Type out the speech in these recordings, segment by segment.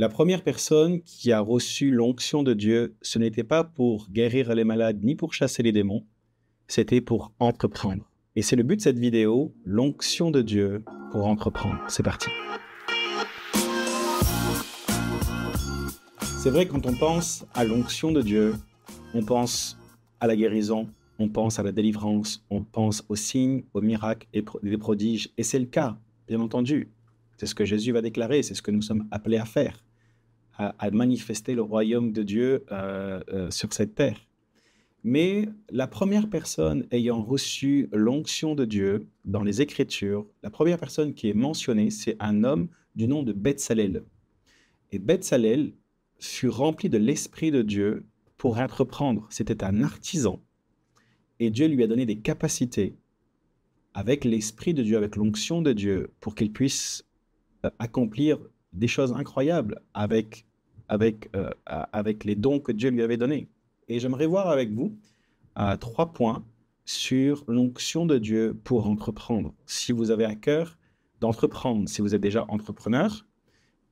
La première personne qui a reçu l'onction de Dieu, ce n'était pas pour guérir les malades ni pour chasser les démons, c'était pour entreprendre. Et c'est le but de cette vidéo, l'onction de Dieu pour entreprendre. C'est parti. C'est vrai, quand on pense à l'onction de Dieu, on pense à la guérison, on pense à la délivrance, on pense aux signes, aux miracles et des prodiges. Et c'est le cas, bien entendu. C'est ce que Jésus va déclarer, c'est ce que nous sommes appelés à faire, à, manifester le royaume de Dieu euh, euh, sur cette terre. Mais la première personne ayant reçu l'onction de Dieu dans les Écritures, la première personne qui est mentionnée, c'est un homme du nom de Betsalel. Et Betsalel fut rempli de l'Esprit de Dieu pour entreprendre. C'était un artisan. Et Dieu lui a donné des capacités avec l'Esprit de Dieu, avec l'onction de Dieu, pour qu'il puisse euh, accomplir des choses incroyables avec, avec, euh, avec les dons que Dieu lui avait donnés. Et j'aimerais voir avec vous trois points sur l'onction de Dieu pour entreprendre. Si vous avez à cœur d'entreprendre, si vous êtes déjà entrepreneur,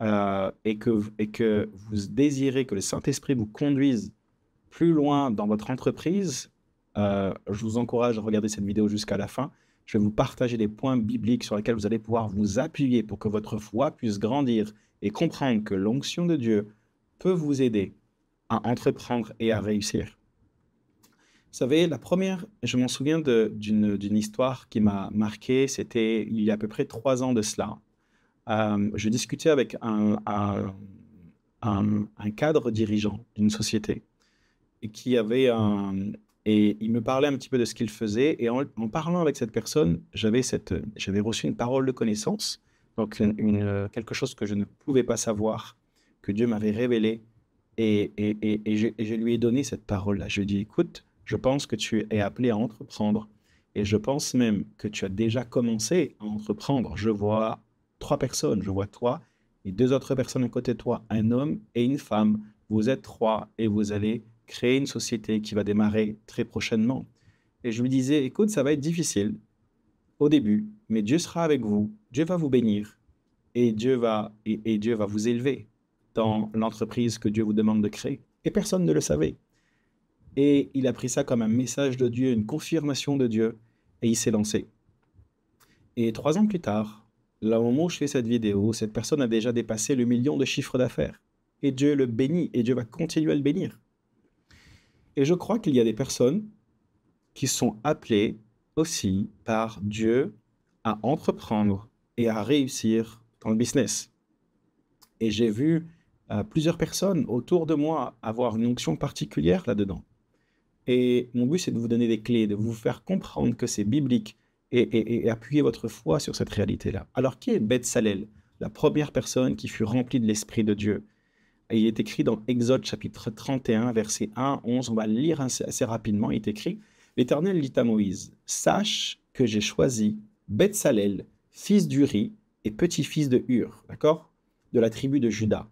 euh, et, que, et que vous désirez que le Saint-Esprit vous conduise plus loin dans votre entreprise, euh, je vous encourage à regarder cette vidéo jusqu'à la fin. Je vais vous partager des points bibliques sur lesquels vous allez pouvoir vous appuyer pour que votre foi puisse grandir et comprendre que l'onction de Dieu peut vous aider à entreprendre et à réussir. Vous savez, la première, je m'en souviens d'une histoire qui m'a marqué, c'était il y a à peu près trois ans de cela. Euh, je discutais avec un, cadre dirigeant d'une société et qui avait un, et il me parlait un petit peu de ce qu'il faisait. Et en, parlant avec cette personne, j'avais reçu une parole de connaissance, donc une, quelque chose que je ne pouvais pas savoir, que Dieu m'avait révélé. Et, et, et, je, et, lui ai donné cette parole-là. Je lui ai dit, écoute, je pense que tu es appelé à entreprendre. Et je pense même que tu as déjà commencé à entreprendre. Je vois trois personnes. Je vois toi et deux autres personnes à côté de toi, un homme et une femme. Vous êtes trois et vous allez créer une société qui va démarrer très prochainement. Et je me disais, écoute, ça va être difficile au début, mais Dieu sera avec vous, Dieu va vous bénir et Dieu va, et, Dieu va vous élever dans l'entreprise que Dieu vous demande de créer. Et personne ne le savait. Et il a pris ça comme un message de Dieu, une confirmation de Dieu, et il s'est lancé. Et trois ans plus tard, Là, au moment où je fais cette vidéo, cette personne a déjà dépassé le million de chiffres d'affaires. Et Dieu le bénit et Dieu va continuer à le bénir. Et je crois qu'il y a des personnes qui sont appelées aussi par Dieu à entreprendre et à réussir dans le business. Et j'ai vu plusieurs personnes autour de moi avoir une onction particulière là-dedans. Et mon but, c'est de vous donner des clés, de vous faire comprendre que c'est biblique, et, appuyer votre foi sur cette réalité-là. Alors, qui est Beth Salel La première personne qui fut remplie de l'Esprit de Dieu? il est écrit dans Exode chapitre 31, verset 1, 11. On va lire assez, rapidement. Il est écrit L'Éternel dit à Moïse Sache que j'ai choisi Beth Salel, fils d'Uri et petit-fils de Hur, d'accord? De la tribu de Juda.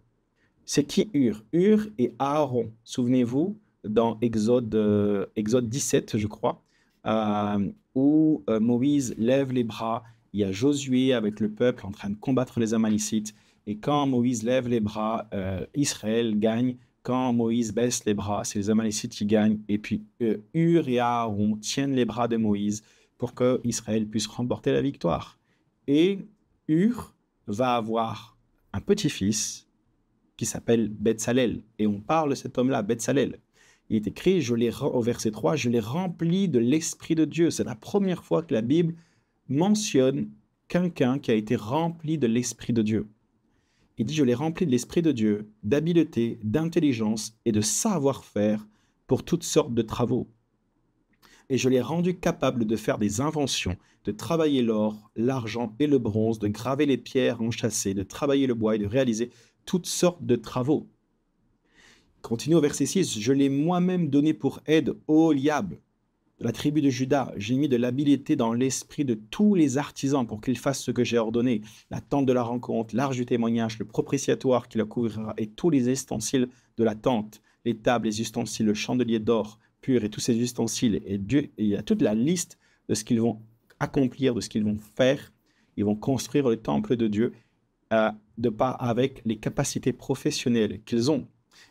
C'est qui Hur Hur et Aaron. Souvenez-vous, dans Exode, euh, Exode 17, je crois, euh, où euh, Moïse lève les bras. Il y a Josué avec le peuple en train de combattre les Amalicites. Et quand Moïse lève les bras, euh, Israël gagne. Quand Moïse baisse les bras, c'est les Amalicites qui gagnent. Et puis Hur et Aaron tiennent les bras de Moïse pour que Israël puisse remporter la victoire. Et Hur va avoir un petit-fils qui s'appelle Betsalel. Et on parle de cet homme-là, Betsalel. Il est écrit, je l'ai, au verset 3, je l'ai rempli de l'Esprit de Dieu. C'est la première fois que la Bible mentionne quelqu'un qui a été rempli de l'Esprit de Dieu. Il dit, je l'ai rempli de l'Esprit de Dieu, d'habileté, d'intelligence et de savoir-faire pour toutes sortes de travaux. Et je l'ai rendu capable de faire des inventions, de travailler l'or, l'argent et le bronze, de graver les pierres enchâssées, de travailler le bois et de réaliser toutes sortes de travaux. Continue au verset 6. Je l'ai moi-même donné pour aide au liable de la tribu de Judas. J'ai mis de l'habileté dans l'esprit de tous les artisans pour qu'ils fassent ce que j'ai ordonné. La tente de la rencontre, l'arche du témoignage, le propitiatoire qui la couvrira et tous les ustensiles de la tente, les tables, les ustensiles, le chandelier d'or pur et tous ces ustensiles. Et Dieu, il y a toute la liste de ce qu'ils vont accomplir, de ce qu'ils vont faire. Ils vont construire le temple de Dieu euh, de part avec les capacités professionnelles qu'ils ont.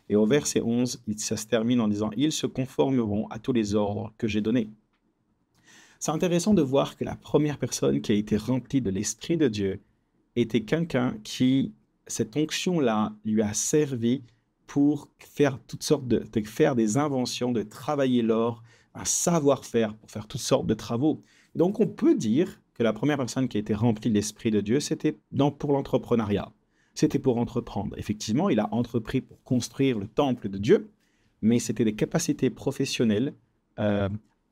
Et au verset 11, ça se termine en disant, ils se conformeront à tous les ordres que j'ai donnés. C'est intéressant de voir que la première personne qui a été remplie de l'Esprit de Dieu était quelqu'un qui, cette onction-là, lui a servi pour faire toutes sortes de, de faire des inventions, de travailler l'or, un savoir-faire pour faire toutes sortes de travaux. Donc on peut dire que la première personne qui a été remplie de l'Esprit de Dieu, c'était pour l'entrepreneuriat. C'était pour entreprendre. Effectivement, il a entrepris pour construire le temple de Dieu, mais c'était des capacités professionnelles euh,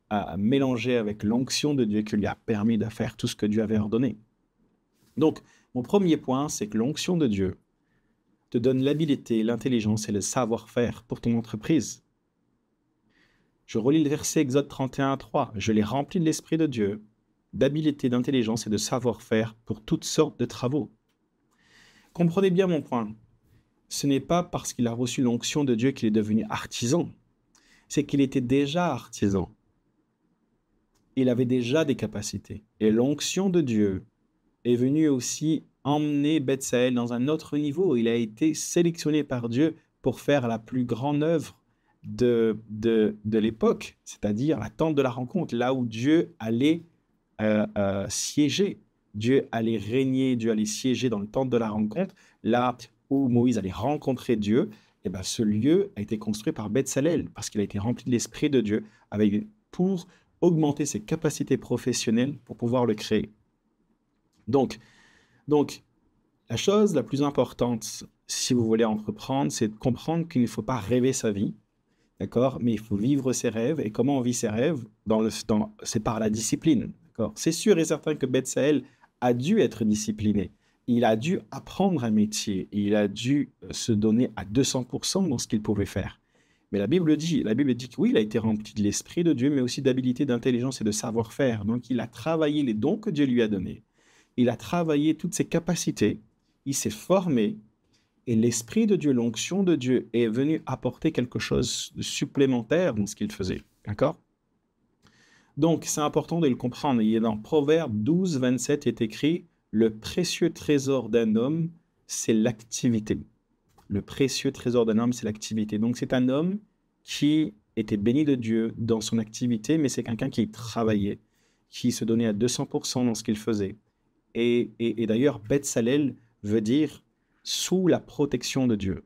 à mélanger avec l'onction de Dieu qui lui a permis de faire tout ce que Dieu avait ordonné. Donc, mon premier point, c'est que l'onction de Dieu te donne l'habilité, l'intelligence et le savoir-faire pour ton entreprise. Je relis le verset Exode 31, 3. Je l'ai rempli de l'Esprit de Dieu, d'habilité, d'intelligence et de savoir-faire pour toutes sortes de travaux. Comprenez bien mon point. Ce n'est pas parce qu'il a reçu l'onction de Dieu qu'il est devenu artisan. C'est qu'il était déjà artisan. Il avait déjà des capacités. Et l'onction de Dieu est venue aussi emmener Bethsaël dans un autre niveau. Il a été sélectionné par Dieu pour faire la plus grande œuvre de, de, de l'époque, c'est-à-dire la tente de la rencontre, là où Dieu allait euh, euh, siéger. Dieu allait régner, Dieu allait siéger dans le temple de la rencontre, là où Moïse allait rencontrer Dieu. Et eh ben, ce lieu a été construit par Bethsalel parce qu'il a été rempli de l'Esprit de Dieu avec, pour augmenter ses capacités professionnelles pour pouvoir le créer. Donc, donc, la chose la plus importante, si vous voulez entreprendre, c'est de comprendre qu'il ne faut pas rêver sa vie, d'accord Mais il faut vivre ses rêves. Et comment on vit ses rêves? Dans dans, C'est par la discipline. C'est sûr et certain que Bethsaël a dû être discipliné. Il a dû apprendre un métier. Il a dû euh, se donner à 200% dans ce qu'il pouvait faire. Mais la Bible dit, la Bible dit que oui, il a été rempli de l'esprit de Dieu, mais aussi d'habilité, d'intelligence et de savoir-faire. Donc, il a travaillé les dons que Dieu lui a donnés. Il a travaillé toutes ses capacités. Il s'est formé. Et l'esprit de Dieu, l'onction de Dieu est venu apporter quelque chose de supplémentaire dans ce qu'il faisait. D'accord? Donc, c'est important de le comprendre. Il est dans Proverbe 12, 27 est écrit Le précieux trésor d'un homme, c'est l'activité. Le précieux trésor d'un homme, c'est l'activité. Donc, c'est un homme qui était béni de Dieu dans son activité, mais c'est quelqu'un qui travaillait, qui se donnait à 200% dans ce qu'il faisait. Et, et, et d'ailleurs, Salel veut dire sous la protection de Dieu.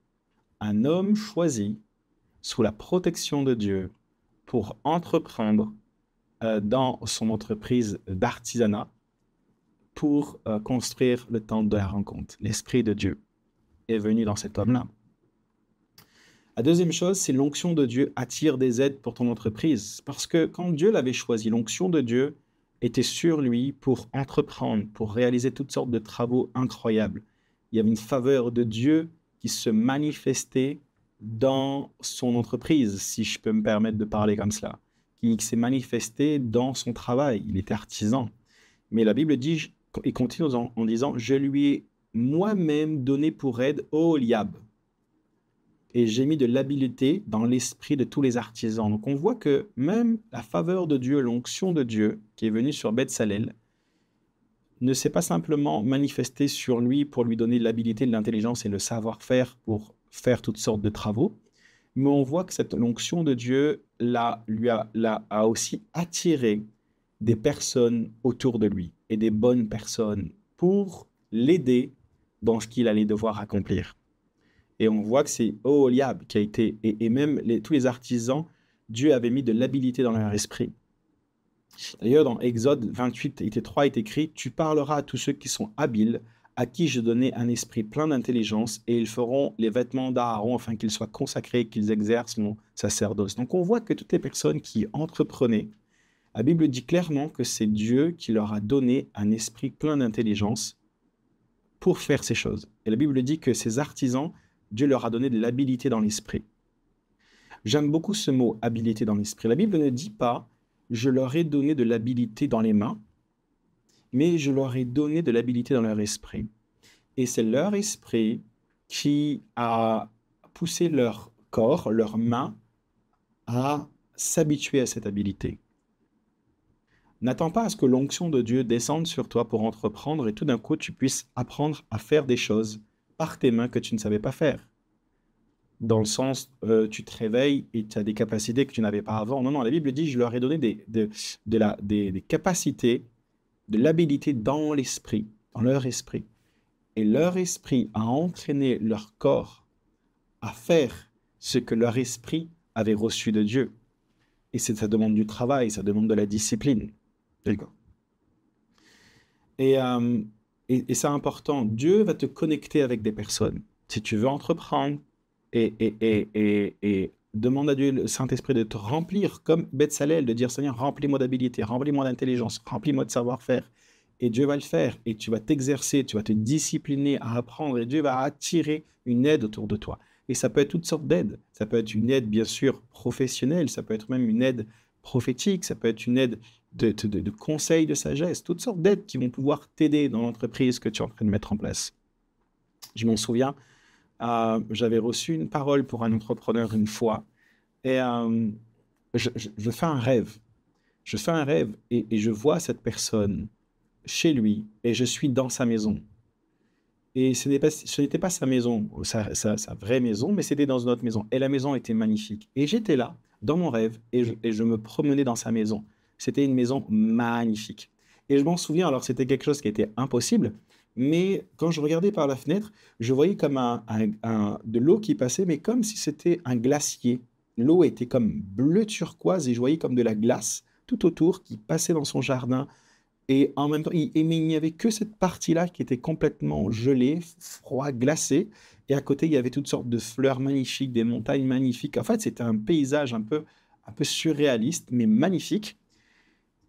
Un homme choisi sous la protection de Dieu pour entreprendre euh, dans son entreprise d'artisanat pour euh, construire le temple de la rencontre. L'Esprit de Dieu est venu dans cet homme-là. La deuxième chose, c'est l'onction de Dieu attire des aides pour ton entreprise. Parce que quand Dieu l'avait choisi, l'onction de Dieu était sur lui pour entreprendre, pour réaliser toutes sortes de travaux incroyables. Il y avait une faveur de Dieu qui se manifestait dans son entreprise, si je peux me permettre de parler comme cela qui s'est manifesté dans son travail. Il était artisan. Mais la Bible dit, et continue en, disant, je lui ai moi-même donné pour aide Oliab. Et j'ai mis de l'habileté dans l'esprit de tous les artisans. Donc on voit que même la faveur de Dieu, l'onction de Dieu qui est venue sur Beth-Salel, ne s'est pas simplement manifestée sur lui pour lui donner l'habilité, de l'intelligence et le savoir-faire pour faire toutes sortes de travaux, mais on voit que cette onction de Dieu là, lui a, a aussi attiré des personnes autour de lui et des bonnes personnes pour l'aider dans ce qu'il allait devoir accomplir. Et on voit que c'est Oholiab qui a été, et, même tous les artisans, Dieu avait mis de l'habilité dans leur esprit. D'ailleurs, dans Exode 28 et 3 est écrit Tu parleras à tous ceux qui sont habiles à qui je donnais un esprit plein d'intelligence, et ils feront les vêtements d'Aaron afin qu'ils soient consacrés, qu'ils exercent mon sacerdoce. Donc on voit que toutes les personnes qui entreprenaient, la Bible dit clairement que c'est Dieu qui leur a donné un esprit plein d'intelligence pour faire ces choses. Et la Bible dit que ces artisans, Dieu leur a donné de l'habilité dans l'esprit. J'aime beaucoup ce mot habilité dans l'esprit. La Bible ne dit pas je leur ai donné de l'habilité dans les mains, mais je leur ai donné de l'habilité dans leur esprit. Et c'est leur esprit qui a poussé leur corps, leurs mains, à s'habituer à cette habilité. N'attends pas à ce que l'onction de Dieu descende sur toi pour entreprendre et tout d'un coup tu puisses apprendre à faire des choses par tes mains que tu ne savais pas faire. Dans le sens, euh, tu te réveilles et tu as des capacités que tu n'avais pas avant. Non, non, la Bible dit, je leur ai donné des, capacités, de l'habilité dans l'esprit, dans leur esprit. Et leur esprit a entraîné leur corps à faire ce que leur esprit avait reçu de Dieu. Et ça demande du travail, ça demande de la discipline. D'accord. Et, euh, et, c'est important. Dieu va te connecter avec des personnes. Si tu veux entreprendre et, et, et demande à Dieu, le Saint-Esprit, de te remplir comme Salel, de dire Seigneur, remplis-moi d'habilité, remplis-moi d'intelligence, remplis-moi de savoir-faire. Et Dieu va le faire. Et tu vas t'exercer, tu vas te discipliner à apprendre. Et Dieu va attirer une aide autour de toi. Et ça peut être toutes sortes d'aides. Ça peut être une aide, bien sûr, professionnelle. Ça peut être même une aide prophétique. Ça peut être une aide de, de, de conseils de sagesse. Toutes sortes d'aides qui vont pouvoir t'aider dans l'entreprise que tu es en train de mettre en place. Je m'en souviens, euh, j'avais reçu une parole pour un entrepreneur une fois. Et euh, je, fais un rêve. Je fais un rêve et, et je vois cette personne chez lui et je suis dans sa maison. Et ce n'était pas, sa maison, sa, vraie maison, mais c'était dans une autre maison. Et la maison était magnifique. Et j'étais là, dans mon rêve, et je, me promenais dans sa maison. C'était une maison magnifique. Et je m'en souviens, alors c'était quelque chose qui était impossible, mais quand je regardais par la fenêtre, je voyais comme un, de l'eau qui passait, mais comme si c'était un glacier. L'eau était comme bleu turquoise et je voyais comme de la glace tout autour qui passait dans son jardin. Et en même temps, il, n'y avait que cette partie-là qui était complètement gelée, froid, glacée. Et à côté, il y avait toutes sortes de fleurs magnifiques, des montagnes magnifiques. En fait, c'était un paysage un peu, un peu surréaliste, mais magnifique.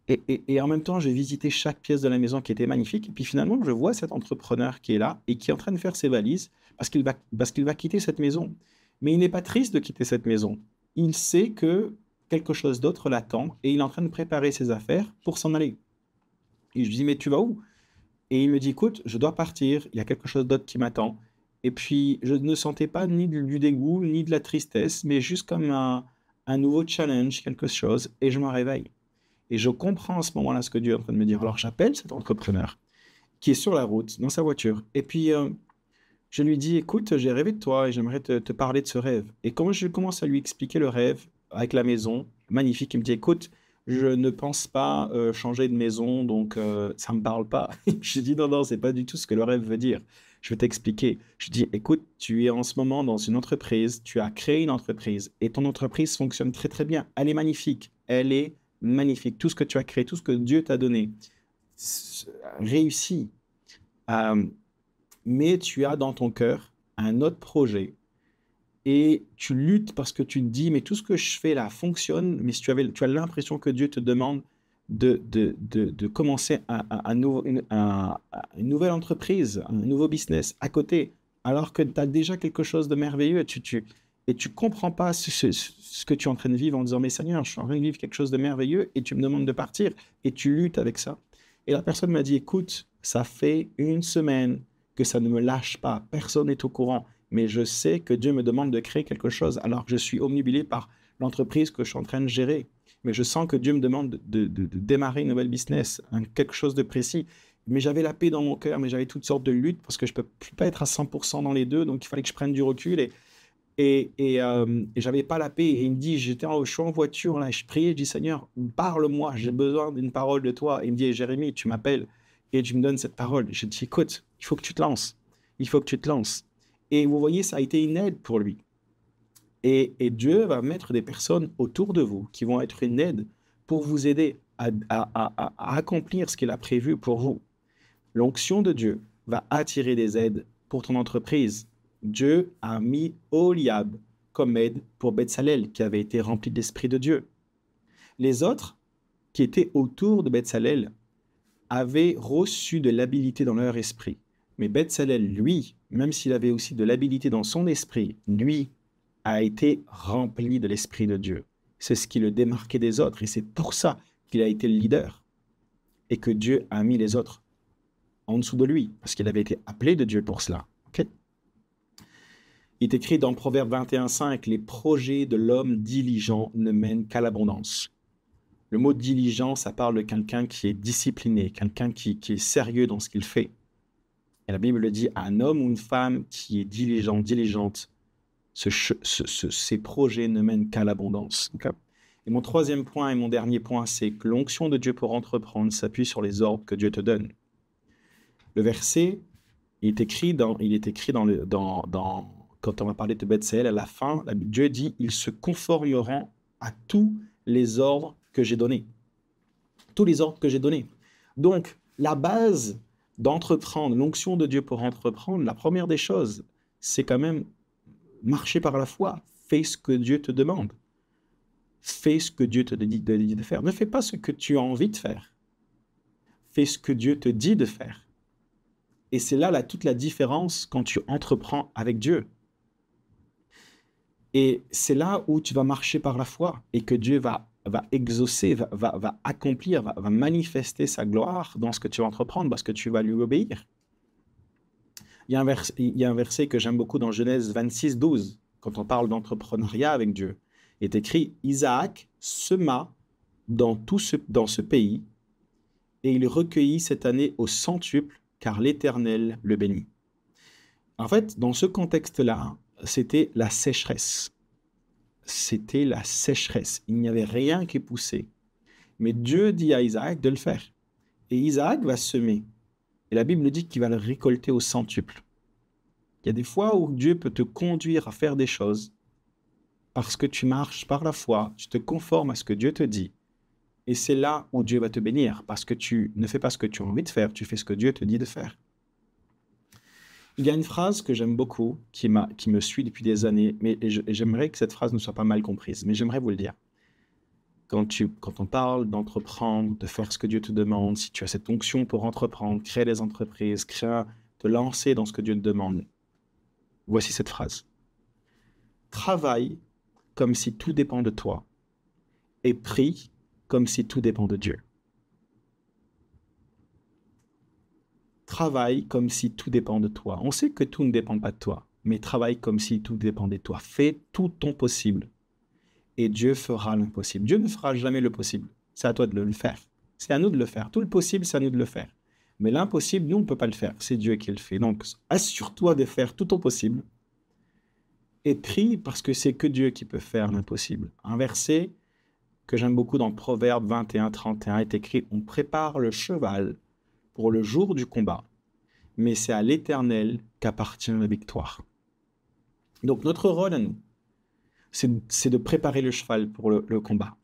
Et, en même temps, j'ai visité chaque pièce de la maison qui était magnifique. Et puis finalement, je vois cet entrepreneur qui est là et qui est en train de faire ses valises parce qu'il va, parce qu'il va quitter cette maison. Mais il n'est pas triste de quitter cette maison. Il sait que quelque chose d'autre l'attend et il est en train de préparer ses affaires pour s'en aller. Et je lui dis, mais tu vas où? Et il me dit, écoute, je dois partir, il y a quelque chose d'autre qui m'attend. Et puis, je ne sentais pas ni du, dégoût, ni de la tristesse, mais juste comme un, nouveau challenge, quelque chose, et je me réveille. Et je comprends à ce moment-là ce que Dieu est en train de me dire. Alors, j'appelle cet entrepreneur qui est sur la route, dans sa voiture. Et puis, euh, je lui dis, écoute, j'ai rêvé de toi et j'aimerais te, parler de ce rêve. Et quand je commence à lui expliquer le rêve avec la maison, magnifique, il me dit, écoute, je ne pense pas euh, changer de maison, donc euh, ça ne me parle pas. je dis non, non, c'est pas du tout ce que le rêve veut dire. Je vais t'expliquer. Je dis, écoute, tu es en ce moment dans une entreprise, tu as créé une entreprise et ton entreprise fonctionne très très bien. Elle est magnifique. Elle est magnifique. Tout ce que tu as créé, tout ce que Dieu t'a donné, réussi. Euh, mais tu as dans ton cœur un autre projet et tu luttes parce que tu te dis, mais tout ce que je fais là fonctionne, mais si tu, avais, tu as l'impression que Dieu te demande de, de, de, commencer un, un, nouveau, une, une, nouvelle entreprise, un nouveau business à côté, alors que tu as déjà quelque chose de merveilleux, tu, tu, et tu comprends pas ce, que tu es en train de vivre en disant, mais Seigneur, je suis en train de vivre quelque chose de merveilleux, et tu me demandes de partir, et tu luttes avec ça. Et la personne m'a dit, écoute, ça fait une semaine que ça ne me lâche pas, personne n'est au courant mais je sais que Dieu me demande de créer quelque chose alors que je suis omnibilé par l'entreprise que je suis en train de gérer. Mais je sens que Dieu me demande de, démarrer une nouvelle business, quelque chose de précis. Mais j'avais la paix dans mon cœur, mais j'avais toutes sortes de luttes parce que je ne peux plus pas être à 100% dans les deux, donc il fallait que je prenne du recul et, et, et, euh, j'avais pas la paix. Et il me dit, j'étais en, je suis en voiture, je priais, je dis, Seigneur, parle-moi, j'ai besoin d'une parole de toi. Et il me dit, Jérémie, tu m'appelles et tu me donnes cette parole. Je dis, écoute, il faut que tu te lances. Il faut que tu te lances. Et vous voyez, ça a été une aide pour lui. Et, Dieu va mettre des personnes autour de vous qui vont être une aide pour vous aider à, accomplir ce qu'il a prévu pour vous. L'onction de Dieu va attirer des aides pour ton entreprise. Dieu a mis Oliab comme aide pour Betsalel, qui avait été rempli d'esprit de Dieu. Les autres qui étaient autour de Betsalel avaient reçu de l'habilité dans leur esprit. Mais Betsalel, lui, même s'il avait aussi de l'habilité dans son esprit, lui a été rempli de l'esprit de Dieu. C'est ce qui le démarquait des autres et c'est pour ça qu'il a été le leader et que Dieu a mis les autres en dessous de lui parce qu'il avait été appelé de Dieu pour cela. Il est écrit dans Proverbe 21.5, les projets de l'homme diligent ne mènent qu'à l'abondance. Le mot diligent, ça parle de quelqu'un qui est discipliné, quelqu'un qui, est sérieux dans ce qu'il fait. Et la Bible le dit, un homme ou une femme qui est diligent, diligente, ses projets ne mènent qu'à l'abondance. Et mon troisième point et mon dernier point, c'est que l'onction de Dieu pour entreprendre s'appuie sur les ordres que Dieu te donne. Le verset, il est écrit dans, il est écrit dans, le, dans, dans quand on va parler de Bethsaël, à la fin, Dieu dit, ils se conformeront à tous les ordres que j'ai donnés. Tous les ordres que j'ai donnés. Donc, la base d'entreprendre, l'onction de Dieu pour entreprendre, la première des choses, c'est quand même marcher par la foi. Fais ce que Dieu te demande. Fais ce que Dieu te dit de faire. Ne fais pas ce que tu as envie de faire. Fais ce que Dieu te dit de faire. Et c'est là, là toute la différence quand tu entreprends avec Dieu. Et c'est là où tu vas marcher par la foi et que Dieu va, va exaucer, va, va, accomplir, va, manifester sa gloire dans ce que tu vas entreprendre parce que tu vas lui obéir. Il y a un, verset que j'aime beaucoup dans Genèse 26, 12, quand on parle d'entrepreneuriat avec Dieu. Il est écrit Isaac sema dans tout ce, dans ce pays et il recueillit cette année au centuple car l'Éternel le bénit. En fait, dans ce contexte-là, c'était la sécheresse. C'était la sécheresse. Il n'y avait rien qui poussait. Mais Dieu dit à Isaac de le faire. Et Isaac va semer. Et la Bible dit qu'il va le récolter au centuple. Il y a des fois où Dieu peut te conduire à faire des choses parce que tu marches par la foi, tu te conformes à ce que Dieu te dit. Et c'est là où Dieu va te bénir parce que tu ne fais pas ce que tu as envie de faire, tu fais ce que Dieu te dit de faire. Il y a une phrase que j'aime beaucoup, qui, qui me suit depuis des années, mais j'aimerais que cette phrase ne soit pas mal comprise, mais j'aimerais vous le dire. Quand, tu, quand on parle d'entreprendre, de faire ce que Dieu te demande, si tu as cette onction pour entreprendre, créer des entreprises, créer, te lancer dans ce que Dieu te demande, voici cette phrase. Travaille comme si tout dépend de toi et prie comme si tout dépend de Dieu. Travaille comme si tout dépend de toi. On sait que tout ne dépend pas de toi, mais travaille comme si tout dépendait de toi. Fais tout ton possible et Dieu fera l'impossible. Dieu ne fera jamais le possible. C'est à toi de le faire. C'est à nous de le faire. Tout le possible, c'est à nous de le faire. Mais l'impossible, nous, on ne peut pas le faire. C'est Dieu qui le fait. Donc, assure-toi de faire tout ton possible et prie parce que c'est que Dieu qui peut faire l'impossible. Un verset que j'aime beaucoup dans Proverbe 21, 31 est écrit On prépare le cheval pour le jour du combat, mais c'est à l'Éternel qu'appartient la victoire. Donc notre rôle à nous, c'est de préparer le cheval pour le, combat.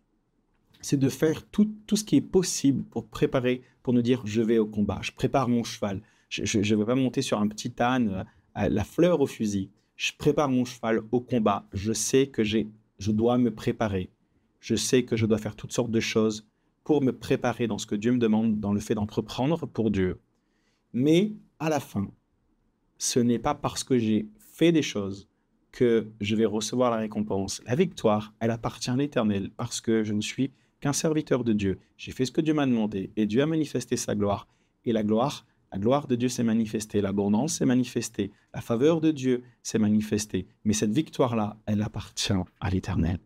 C'est de faire tout, tout, ce qui est possible pour préparer, pour nous dire je vais au combat, je prépare mon cheval. Je ne vais pas monter sur un petit âne, à la fleur au fusil. Je prépare mon cheval au combat. Je sais que je dois me préparer. Je sais que je dois faire toutes sortes de choses pour me préparer dans ce que Dieu me demande, dans le fait d'entreprendre pour Dieu. Mais à la fin, ce n'est pas parce que j'ai fait des choses que je vais recevoir la récompense. La victoire, elle appartient à l'Éternel parce que je ne suis qu'un serviteur de Dieu. J'ai fait ce que Dieu m'a demandé et Dieu a manifesté sa gloire. Et la gloire, la gloire de Dieu s'est manifestée, l'abondance s'est manifestée, la faveur de Dieu s'est manifestée. Mais cette victoire-là, elle appartient à l'Éternel.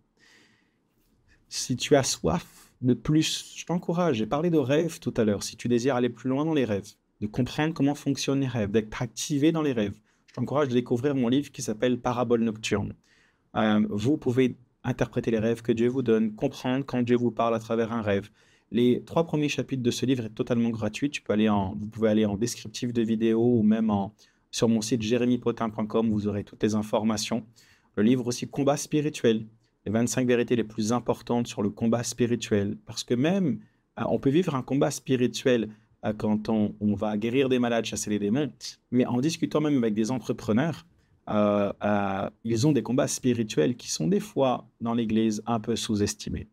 Si tu as soif de plus. Je t'encourage, j'ai parlé de rêves tout à l'heure. Si tu désires aller plus loin dans les rêves, de comprendre comment fonctionnent les rêves, d'être activé dans les rêves, je t'encourage de découvrir mon livre qui s'appelle Parabole nocturne. Euh, vous pouvez interpréter les rêves que Dieu vous donne, comprendre quand Dieu vous parle à travers un rêve. Les trois premiers chapitres de ce livre sont totalement gratuits. Tu peux aller en, vous pouvez aller en descriptif de vidéo ou même en, sur mon site jérémypotin.com, vous aurez toutes les informations. Le livre aussi Combat spirituel, les 25 vérités les plus importantes sur le combat spirituel. Parce que même, euh, on peut vivre un combat spirituel euh, quand on, va guérir des malades, chasser les démons, mais en discutant même avec des entrepreneurs, euh, ils ont des combats spirituels qui sont des fois dans l'Église un peu sous-estimés.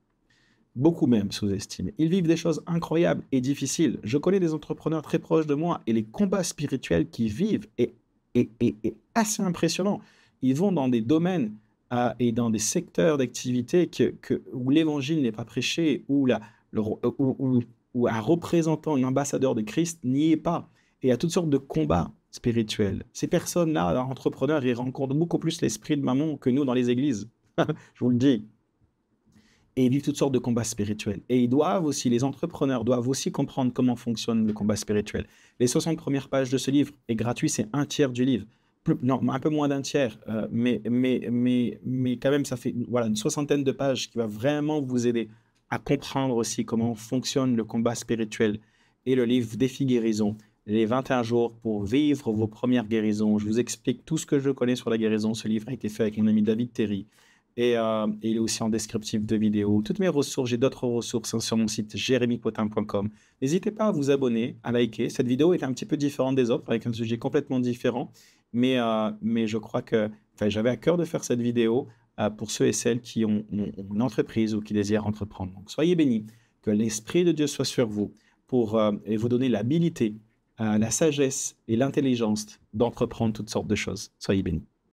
Beaucoup même sous-estimés. Ils vivent des choses incroyables et difficiles. Je connais des entrepreneurs très proches de moi et les combats spirituels qu'ils vivent est, est assez impressionnant. Ils vont dans des domaines et dans des secteurs d'activité où l'évangile n'est pas prêché, où, la, où, un représentant, un ambassadeur de Christ n'y est pas. Et a toutes sortes de combats spirituels. Ces personnes-là, entrepreneurs, ils rencontrent beaucoup plus l'esprit de maman que nous dans les églises. Je vous le dis. et vivent toutes sortes de combats spirituels. Et ils doivent aussi, les entrepreneurs doivent aussi comprendre comment fonctionne le combat spirituel. Les 60 premières pages de ce livre est gratuit, c'est un tiers du livre. Non, un peu moins d'un tiers, euh, mais, mais, mais, mais quand même, ça fait voilà, une soixantaine de pages qui va vraiment vous aider à comprendre aussi comment fonctionne le combat spirituel. Et le livre Défi guérison, les 21 jours pour vivre vos premières guérisons. Je vous explique tout ce que je connais sur la guérison. Ce livre a été fait avec mon ami David Terry. Euh, et, il est aussi en descriptif de vidéo. Toutes mes ressources, j'ai d'autres ressources hein, sur mon site jérémypotin.com. N'hésitez pas à vous abonner, à liker. Cette vidéo est un petit peu différente des autres, avec un sujet complètement différent. Mais, euh, mais je crois que j'avais à cœur de faire cette vidéo euh, pour ceux et celles qui ont, une entreprise ou qui désirent entreprendre. Soyez bénis, que l'Esprit de Dieu soit sur vous pour et vous donner l'habilité, la sagesse et l'intelligence d'entreprendre toutes sortes de choses. Soyez bénis.